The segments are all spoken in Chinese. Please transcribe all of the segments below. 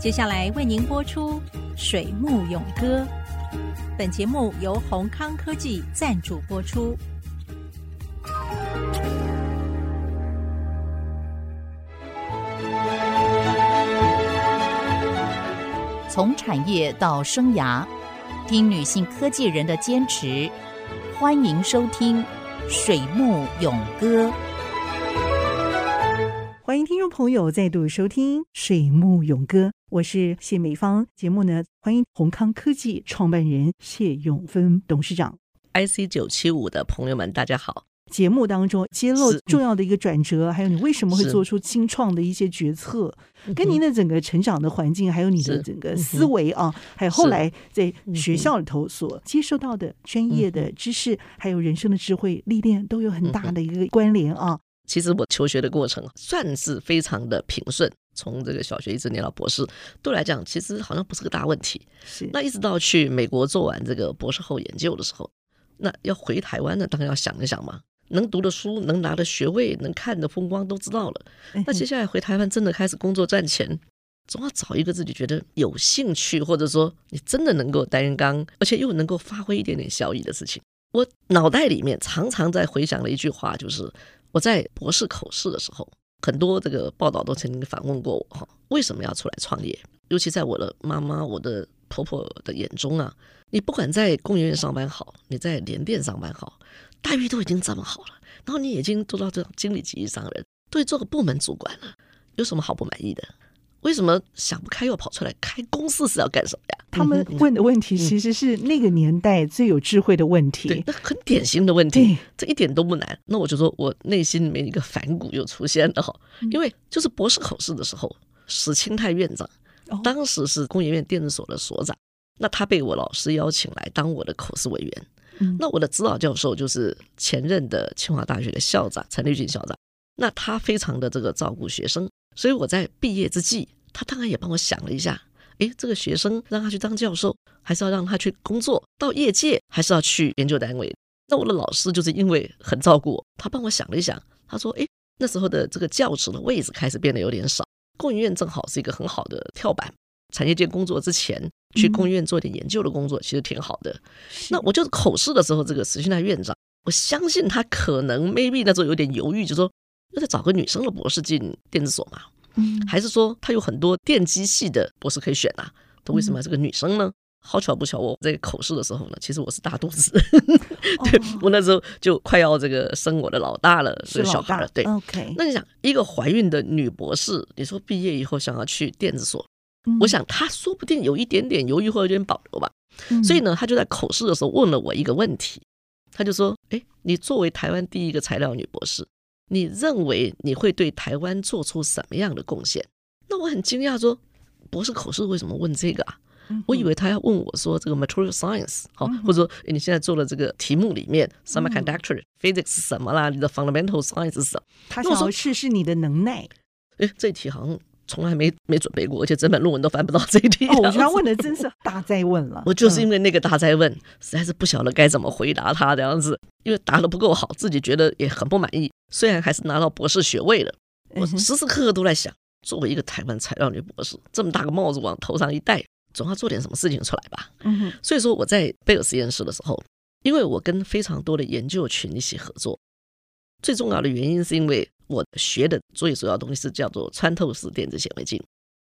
接下来为您播出《水木咏歌》。本节目由宏康科技赞助播出。从产业到生涯，听女性科技人的坚持。欢迎收听《水木咏歌》。欢迎听众朋友再度收听《水木咏歌》，我是谢美芳。节目呢，欢迎宏康科技创办人谢永芬董事长。IC 九七五的朋友们，大家好。节目当中揭露重要的一个转折，还有你为什么会做出新创的一些决策，跟您的整个成长的环境，还有你的整个思维啊，还有后来在学校里头所接受到的专业的知识，还有人生的智慧历练，都有很大的一个关联啊。其实我求学的过程算是非常的平顺，从这个小学一直念到博士，对我来讲其实好像不是个大问题。是，那一直到去美国做完这个博士后研究的时候，那要回台湾呢，当然要想一想嘛，能读的书、能拿的学位、能看的风光都知道了。那接下来回台湾真的开始工作赚钱，总要找一个自己觉得有兴趣，或者说你真的能够担纲，而且又能够发挥一点点效益的事情。我脑袋里面常常在回想的一句话就是。我在博士口试的时候，很多这个报道都曾经反问过我哈，为什么要出来创业？尤其在我的妈妈、我的婆婆的眼中啊，你不管在工研院上班好，你在联电上班好，待遇都已经这么好了，然后你已经做到这种经理级以上人，对，这个部门主管了，有什么好不满意的？为什么想不开又跑出来开公司是要干什么呀？他们问的问题其实是那个年代最有智慧的问题，对，那很典型的问题，这一点都不难。那我就说我内心里面一个反骨又出现了哈，因为就是博士考试的时候，史清泰院长当时是工研院电子所的所长，那他被我老师邀请来当我的口试委员，那我的指导教授就是前任的清华大学的校长陈立群校长，那他非常的这个照顾学生。所以我在毕业之际，他当然也帮我想了一下，诶，这个学生让他去当教授，还是要让他去工作到业界，还是要去研究单位？那我的老师就是因为很照顾我，他帮我想了一想，他说，诶，那时候的这个教职的位置开始变得有点少，工研院正好是一个很好的跳板，产业界工作之前去工研院做点研究的工作，其实挺好的。那我就是口试的时候，这个史清泰院长，我相信他可能 maybe 那时候有点犹豫，就说。要再找个女生的博士进电子所嘛？嗯，还是说他有很多电机系的博士可以选啊？他为什么要这个女生呢？好巧不巧，我在口试的时候呢，其实我是大肚子，对，我那时候就快要这个生我的老大了，是小孩了。对，OK。那你想，一个怀孕的女博士，你说毕业以后想要去电子所，我想她说不定有一点点犹豫或有点保留吧。所以呢，她就在口试的时候问了我一个问题，她就说：“哎，你作为台湾第一个材料女博士。”你认为你会对台湾做出什么样的贡献？那我很惊讶，说博士口试为什么问这个啊？我以为他要问我说这个 material science 好，或者说你现在做的这个题目里面 semiconductor physics 是什么啦？你的 fundamental science 是什么？他想要试试你的能耐。诶，这题好像从来没没准备过，而且整本论文都翻不到这一题。哦，我觉得他问的真是 大灾问了。我就是因为那个大灾问，实在是不晓得该怎么回答他这样子，因为答的不够好，自己觉得也很不满意。虽然还是拿到博士学位了，我时时刻刻都在想，作为一个台湾材料女博士，这么大个帽子往头上一戴，总要做点什么事情出来吧。嗯所以说我在贝尔实验室的时候，因为我跟非常多的研究群一起合作，最重要的原因是因为我学的最主要东西是叫做穿透式电子显微镜。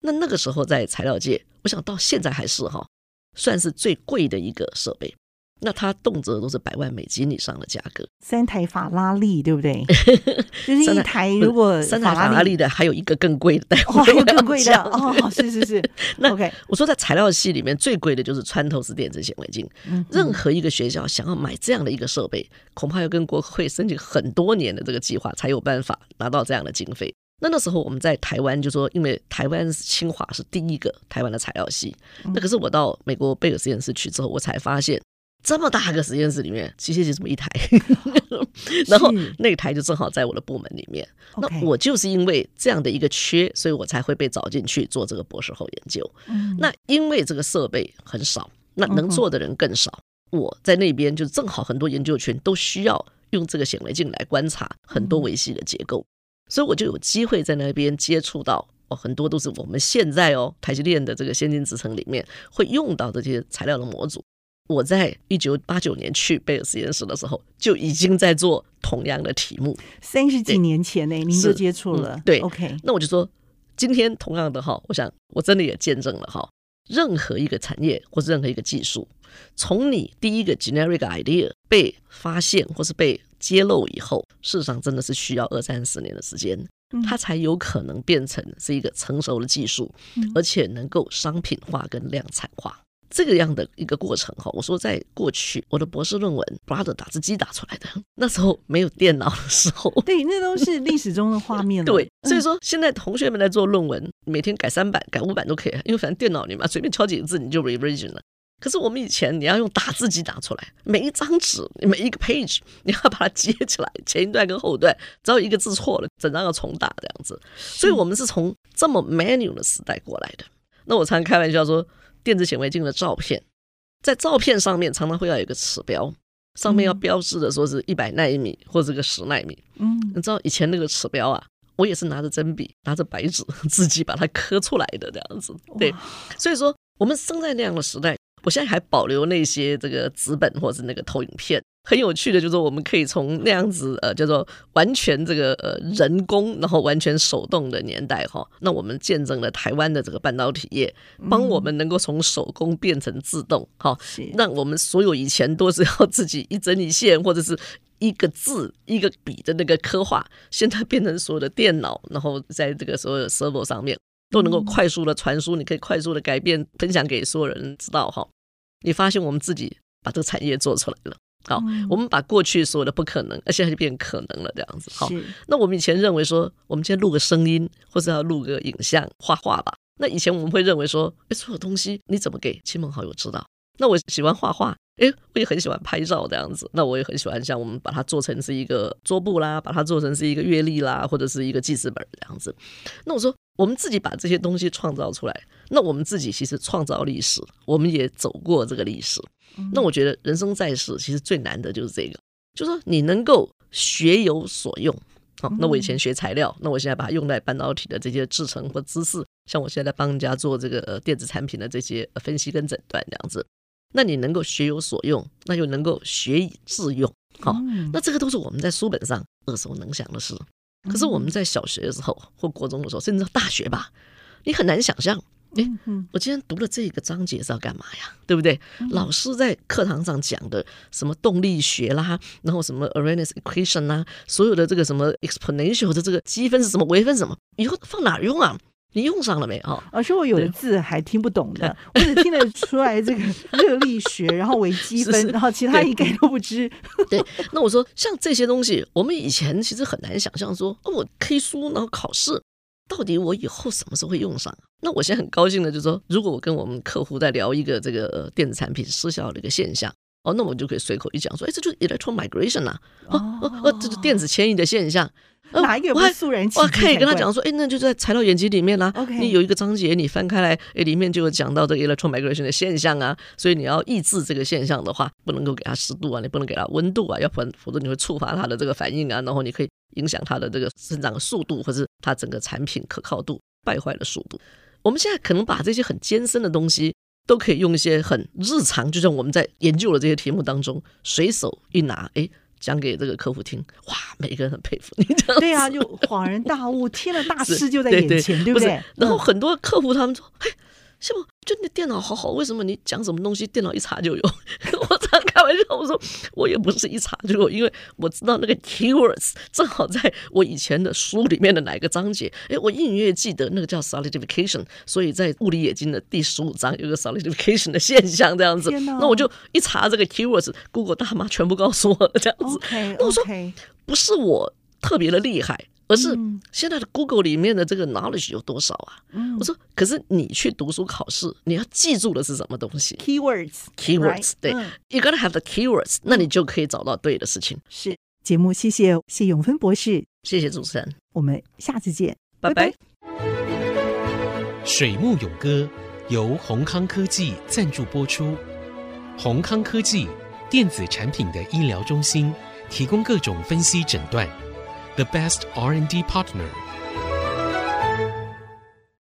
那那个时候在材料界，我想到现在还是哈，算是最贵的一个设备。那它动辄都是百万美金以上的价格，三台法拉利，对不对？就是一台，如果三台法拉利的，还有一个更贵的，待会还有更贵的哦，是是是。那 OK，我说在材料系里面最贵的就是穿透式电子显微镜。任何一个学校想要买这样的一个设备，恐怕要跟国科会申请很多年的这个计划，才有办法拿到这样的经费。那那时候我们在台湾就说，因为台湾清华是第一个台湾的材料系，那可是我到美国贝尔实验室去之后，我才发现。这么大个实验室里面，机械就这么一台，然后那台就正好在我的部门里面。那我就是因为这样的一个缺，所以我才会被找进去做这个博士后研究。那因为这个设备很少，那能做的人更少。我在那边就正好很多研究群都需要用这个显微镜来观察很多维系的结构，所以我就有机会在那边接触到哦，很多都是我们现在哦台积电的这个先进制程里面会用到的这些材料的模组。我在一九八九年去贝尔实验室的时候，就已经在做同样的题目。三十几年前呢，您就接触了。嗯、对，OK。那我就说，今天同样的哈，我想我真的也见证了哈，任何一个产业或是任何一个技术，从你第一个 generic idea 被发现或是被揭露以后，事实上真的是需要二三十年的时间，它才有可能变成是一个成熟的技术，而且能够商品化跟量产化。这个样的一个过程哈，我说在过去，我的博士论文 Brother 打字机打出来的，那时候没有电脑的时候，对，那都是历史中的画面了。对，所以说现在同学们在做论文，每天改三版、改五版都可以，因为反正电脑里嘛，随便敲几个字你就 revision 了。可是我们以前你要用打字机打出来，每一张纸、每一个 page，你要把它接起来，前一段跟后段，只要一个字错了，整张要重打这样子。所以我们是从这么 manual 的时代过来的。那我常开玩笑说。电子显微镜的照片，在照片上面常常会要有一个尺标，上面要标志的说是一百纳米或者个十纳米。嗯，你知道以前那个尺标啊，我也是拿着针笔、拿着白纸 自己把它刻出来的这样子。对，所以说我们生在那样的时代，我现在还保留那些这个纸本或者是那个投影片。很有趣的，就是说我们可以从那样子呃叫做完全这个呃人工，然后完全手动的年代哈，那我们见证了台湾的这个半导体业，帮我们能够从手工变成自动哈，让我们所有以前都是要自己一针一线或者是一个字一个笔的那个刻画，现在变成所有的电脑，然后在这个所有的 server 上面都能够快速的传输，你可以快速的改变，分享给所有人知道哈。你发现我们自己把这个产业做出来了。好，我们把过去所有的不可能，而现在就变可能了，这样子。好，那我们以前认为说，我们今天录个声音，或者要录个影像、画画吧。那以前我们会认为说，哎，所有东西你怎么给亲朋好友知道？那我喜欢画画，诶，我也很喜欢拍照这样子。那我也很喜欢像我们把它做成是一个桌布啦，把它做成是一个月历啦，或者是一个记事本这样子。那我说，我们自己把这些东西创造出来，那我们自己其实创造历史，我们也走过这个历史。那我觉得人生在世，其实最难的就是这个，就是说你能够学有所用。好，那我以前学材料，那我现在把它用在半导体的这些制成或知识，像我现在帮人家做这个电子产品的这些分析跟诊断这样子。那你能够学有所用，那就能够学以致用。好，那这个都是我们在书本上耳熟能详的事。可是我们在小学的时候或国中的时候，甚至到大学吧，你很难想象。哎，我今天读了这个章节是要干嘛呀？对不对？老师在课堂上讲的什么动力学啦，然后什么 Arrhenius equation 啦，所有的这个什么 exponential 的这个积分是什么，微分什么，以后放哪儿用啊？你用上了没？哈，而且我有的字还听不懂的，我只听得出来这个 热力学，然后微积分，是是然后其他一概都不知。对，那我说像这些东西，我们以前其实很难想象说，哦，我 K 书然后考试。到底我以后什么时候会用上？那我现在很高兴的就是说，如果我跟我们客户在聊一个这个电子产品失效的一个现象，哦，那我们就可以随口一讲说，哎，这就是 electron migration 啊，哦哦哦，这是电子迁移的现象。哪一个不是肃然起敬？我可以跟他讲说，哎，那就在材料演集里面啦、啊。Okay. 你有一个章节，你翻开来，哎，里面就有讲到这个 electron migration 的现象啊。所以你要抑制这个现象的话，不能够给它湿度啊，你不能给它温度啊，要不然否则你会触发它的这个反应啊，然后你可以影响它的这个生长速度，或是它整个产品可靠度败坏的速度。我们现在可能把这些很艰深的东西，都可以用一些很日常，就像我们在研究的这些题目当中，随手一拿，哎。讲给这个客户听，哇，每个人很佩服你这样。对啊，就恍然大悟，天的大事就在眼前，对，不对？然后很多客户他们说，嘿。是不？就你的电脑好好，为什么你讲什么东西，电脑一查就有？玩笑，我说我也不是一查就有，因为我知道那个 keywords 正好在我以前的书里面的哪个章节。哎，我隐隐约约记得那个叫 solidification，所以在物理冶金的第十五章有个 solidification 的现象这样子。那我就一查这个 keywords，Google 大妈全部告诉我了这样子。Okay, okay. 那我说不是我特别的厉害。而是现在的 Google 里面的这个 knowledge 有多少啊？嗯、我说，可是你去读书考试，你要记住的是什么东西？Keywords，Keywords，、right? 对、嗯、，You gotta have the keywords，那你就可以找到对的事情。是节目，谢谢谢永芬博士，谢谢主持人，我们下次见，拜拜。水木永歌由宏康科技赞助播出，宏康科技电子产品的医疗中心，提供各种分析诊断。The best R&D partner